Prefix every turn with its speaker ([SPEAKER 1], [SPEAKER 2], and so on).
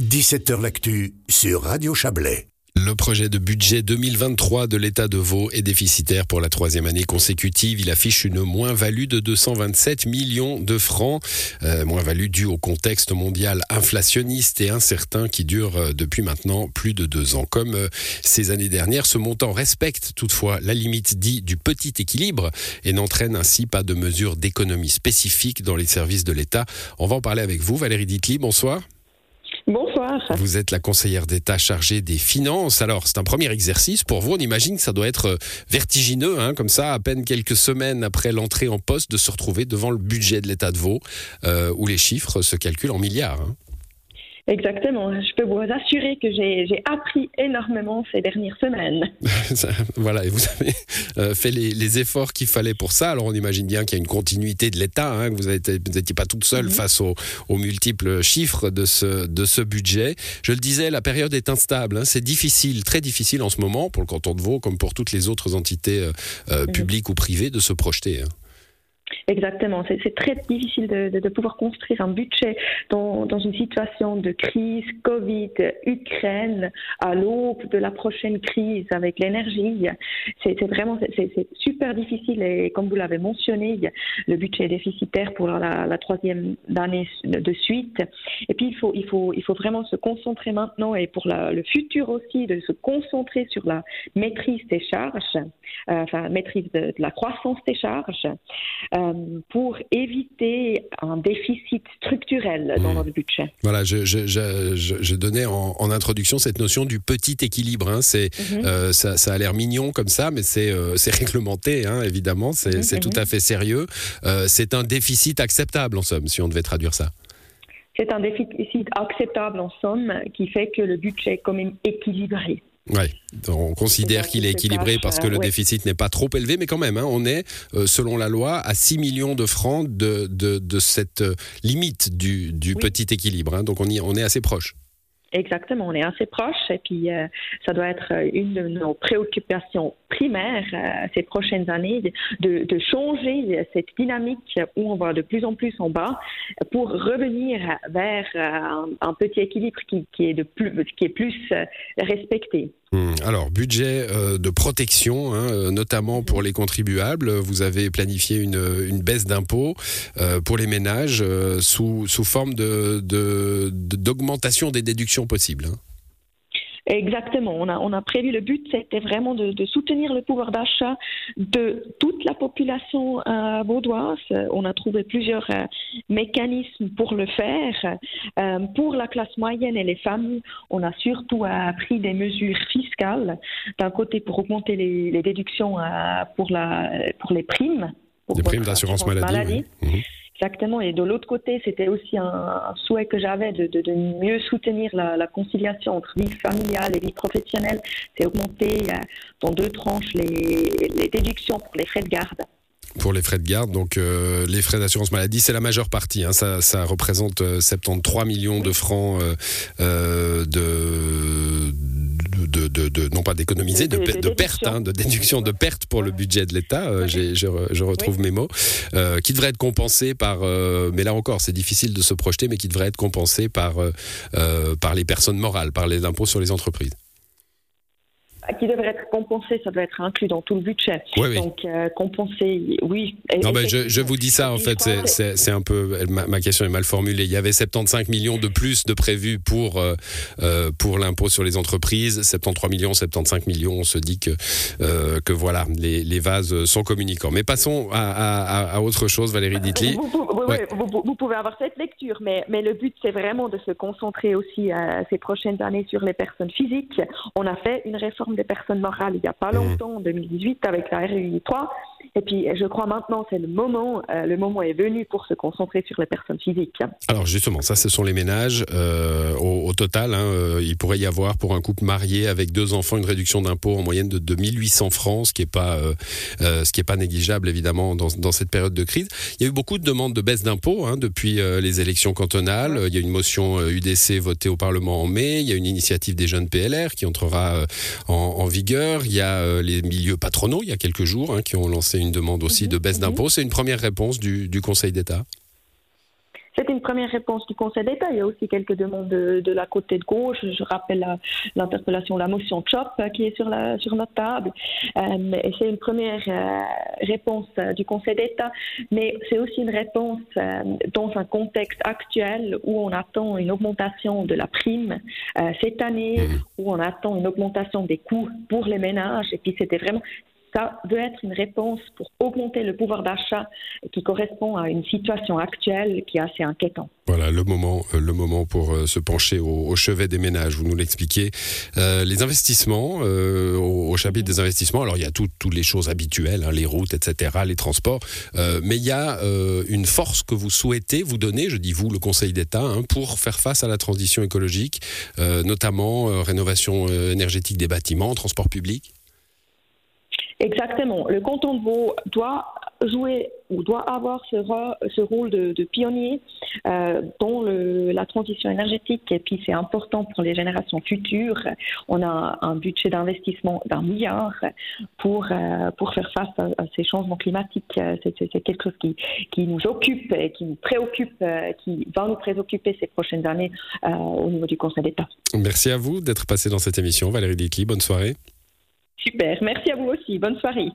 [SPEAKER 1] 17h L'actu sur Radio Chablais.
[SPEAKER 2] Le projet de budget 2023 de l'État de Vaud est déficitaire pour la troisième année consécutive. Il affiche une moins-value de 227 millions de francs, euh, moins-value due au contexte mondial inflationniste et incertain qui dure euh, depuis maintenant plus de deux ans. Comme euh, ces années dernières, ce montant respecte toutefois la limite dite du petit équilibre et n'entraîne ainsi pas de mesures d'économie spécifiques dans les services de l'État. On va en parler avec vous, Valérie Ditli. Bonsoir. Vous êtes la conseillère d'État chargée des finances. Alors, c'est un premier exercice pour vous. On imagine que ça doit être euh, vertigineux, hein, comme ça, à peine quelques semaines après l'entrée en poste, de se retrouver devant le budget de l'État de Vaud, euh, où les chiffres se calculent en milliards. Hein.
[SPEAKER 3] Exactement. Je peux vous assurer que j'ai appris énormément ces dernières semaines.
[SPEAKER 2] voilà, et vous avez euh, fait les, efforts qu'il fallait pour ça. Alors on imagine bien qu'il y a une continuité de l'État, hein, que vous n'étiez pas toute seule mhm. face aux, multiples chiffres de ce, de ce budget. Je le disais, la période est instable. Hein. C'est difficile, très difficile en ce moment, pour le canton de Vaud, comme pour toutes les autres entités euh, euh, mhm. publiques ou privées, de se projeter. Hein.
[SPEAKER 3] Exactement. C'est très difficile de, de, de, pouvoir construire un budget dans, dans, une situation de crise, Covid, Ukraine, à l'aube de la prochaine crise avec l'énergie. C'est vraiment c'est super difficile et comme vous l'avez mentionné, le budget est déficitaire pour la, troisième année de suite. Et puis il faut il faut il faut vraiment se concentrer maintenant et pour la, le futur aussi de se concentrer sur la maîtrise des charges, euh, enfin maîtrise de, de, la croissance des charges. Euh, pour éviter un déficit structurel dans mmh. notre budget.
[SPEAKER 2] Voilà, je, je, je, je donnais en, en, introduction cette notion du petit équilibre. Hein. C'est, mmh. euh, ça, ça, a l'air mignon comme ça, mais c'est, euh, c'est réglementé, hein, évidemment. C'est, mmh, c'est tout à fait sérieux. Euh, c'est un déficit acceptable, en somme, si on devait traduire ça.
[SPEAKER 3] C'est un déficit acceptable, en somme, qui fait que le budget est quand même équilibré.
[SPEAKER 2] Ouais, on considère qu'il est équilibré parce que le déficit n'est pas trop élevé, mais quand même, hein, on est, euh, selon la loi, à 6 millions de francs de, de, de cette euh, limite du, du petit équilibre. Hein, donc on, y, on est assez proche.
[SPEAKER 3] Exactement, on est assez proche et puis euh, ça doit être une de nos préoccupations primaires euh, ces prochaines années de, changer cette dynamique où on va de plus en plus en bas pour revenir vers un, petit équilibre qui, est de plus, qui est plus respecté.
[SPEAKER 2] Hmm. Alors, budget euh, de protection, hein, euh, notamment pour les contribuables. Vous avez planifié une, baisse d'impôts euh, pour les ménages sous, sous forme d'augmentation de, des déductions possibles. Hein.
[SPEAKER 3] Exactement. On a, on a prévu le but, c'était vraiment de, de, soutenir le pouvoir d'achat de toute la population euh, vaudoise. On a trouvé plusieurs euh, mécanismes pour le faire. Euh, pour la classe moyenne et les familles, on a surtout euh, pris des mesures fiscales. D'un côté, pour augmenter les, les déductions pour, la, pour les primes.
[SPEAKER 2] Pour les primes d'assurance maladie. Oui. Mmh.
[SPEAKER 3] Exactement. Et de l'autre côté, c'était aussi un, souhait que j'avais de, mieux soutenir la, conciliation entre vie familiale et vie professionnelle. C'est augmenter euh, dans deux tranches les, déductions pour les frais de garde
[SPEAKER 2] pour les frais de garde. Donc euh, les frais d'assurance maladie, c'est la majeure partie. Hein. Ça, représente 73 euh, millions de francs de, de, de, de, non pas d'économiser, de, de, perte, hein, de déduction de perte pour le budget de l'État. Euh, je, je, retrouve oui. mes mots, euh, qui devrait être compensé par, euh, mais là encore, c'est difficile de se projeter, mais qui devrait être compensé par par les personnes morales, par les impôts sur les entreprises
[SPEAKER 3] qui devrait être compensé, ça doit être inclus dans tout le budget.
[SPEAKER 2] Oui, oui.
[SPEAKER 3] Donc euh, compenser, oui.
[SPEAKER 2] Non, mais je, je, vous dis ça en fait, c'est un peu ma, ma, question est mal formulée. Il y avait 75 millions de plus de prévus pour euh, euh, pour l'impôt sur les entreprises, 73 millions, 75 millions. On se dit que euh, que voilà, les, les vases sont communicants. Mais passons à, à, à autre chose, Valérie Ditli.
[SPEAKER 3] Vous, vous, ouais. vous, vous, pouvez avoir cette lecture, mais mais le but c'est vraiment de se concentrer aussi ces prochaines années sur les personnes physiques. On a fait une réforme des personnes morales il n'y a pas mmh. longtemps, en 2018, avec la RUI 3. Et puis, je crois maintenant, c'est le moment, euh, le moment est venu pour se concentrer sur les personnes physiques.
[SPEAKER 2] Alors justement, ça, ce sont les ménages. Euh, au, total, hein, euh, il pourrait y avoir pour un couple marié avec deux enfants une réduction d'impôt en moyenne de, de 1800 francs, ce qui n'est pas, ce qui pas négligeable évidemment dans, dans, cette période de crise. Il y a eu beaucoup de demandes de baisse d'impôts hein, depuis les élections cantonales. Il y a une motion UDC votée au Parlement en mai. Il y a une initiative des jeunes PLR qui entrera en, en, vigueur. Il y a les milieux patronaux il y a quelques jours hein, qui ont lancé une demande aussi de baisse d'impôts. C'est une première réponse du, du Conseil d'État
[SPEAKER 3] c'est une première réponse du Conseil d'État. Il y a aussi quelques demandes de, la côté de gauche. Je rappelle l'interpellation, la, motion CHOP euh, qui est sur, la, sur notre table. Euh, c'est une première réponse du Conseil d'État, mais c'est aussi une réponse dans un contexte actuel où on attend une augmentation de la prime cette année, mmh. où on attend une augmentation des coûts pour les ménages. Et puis c'était vraiment ça doit être une réponse pour augmenter le pouvoir d'achat qui correspond à une situation actuelle qui est assez inquiétante.
[SPEAKER 2] Voilà le moment, euh, le moment pour euh, se pencher au, chevet des ménages. Vous nous l'expliquez. Euh, les investissements, au, chapitre des investissements. Alors il y a toutes les choses habituelles, hein, les routes, etc., les transports. mais il y a une force que vous souhaitez vous donner, je dis vous, le Conseil d'État, hein, pour faire face à la transition écologique, notamment rénovation énergétique des bâtiments, transport public.
[SPEAKER 3] Exactement. Le canton de Vaud doit jouer ou doit avoir ce, ce rôle de, pionnier euh, dans le, la transition énergétique et puis c'est important pour les générations futures. On a un budget d'investissement d'un milliard pour, euh, pour faire face à, ces changements climatiques. C'est quelque chose qui, qui nous occupe et qui nous préoccupe, euh, qui va nous préoccuper ces prochaines années au niveau du Conseil d'État.
[SPEAKER 2] Merci à vous d'être passé dans cette émission. Valérie Dicli, bonne soirée.
[SPEAKER 3] Super, merci à vous aussi. Bonne soirée.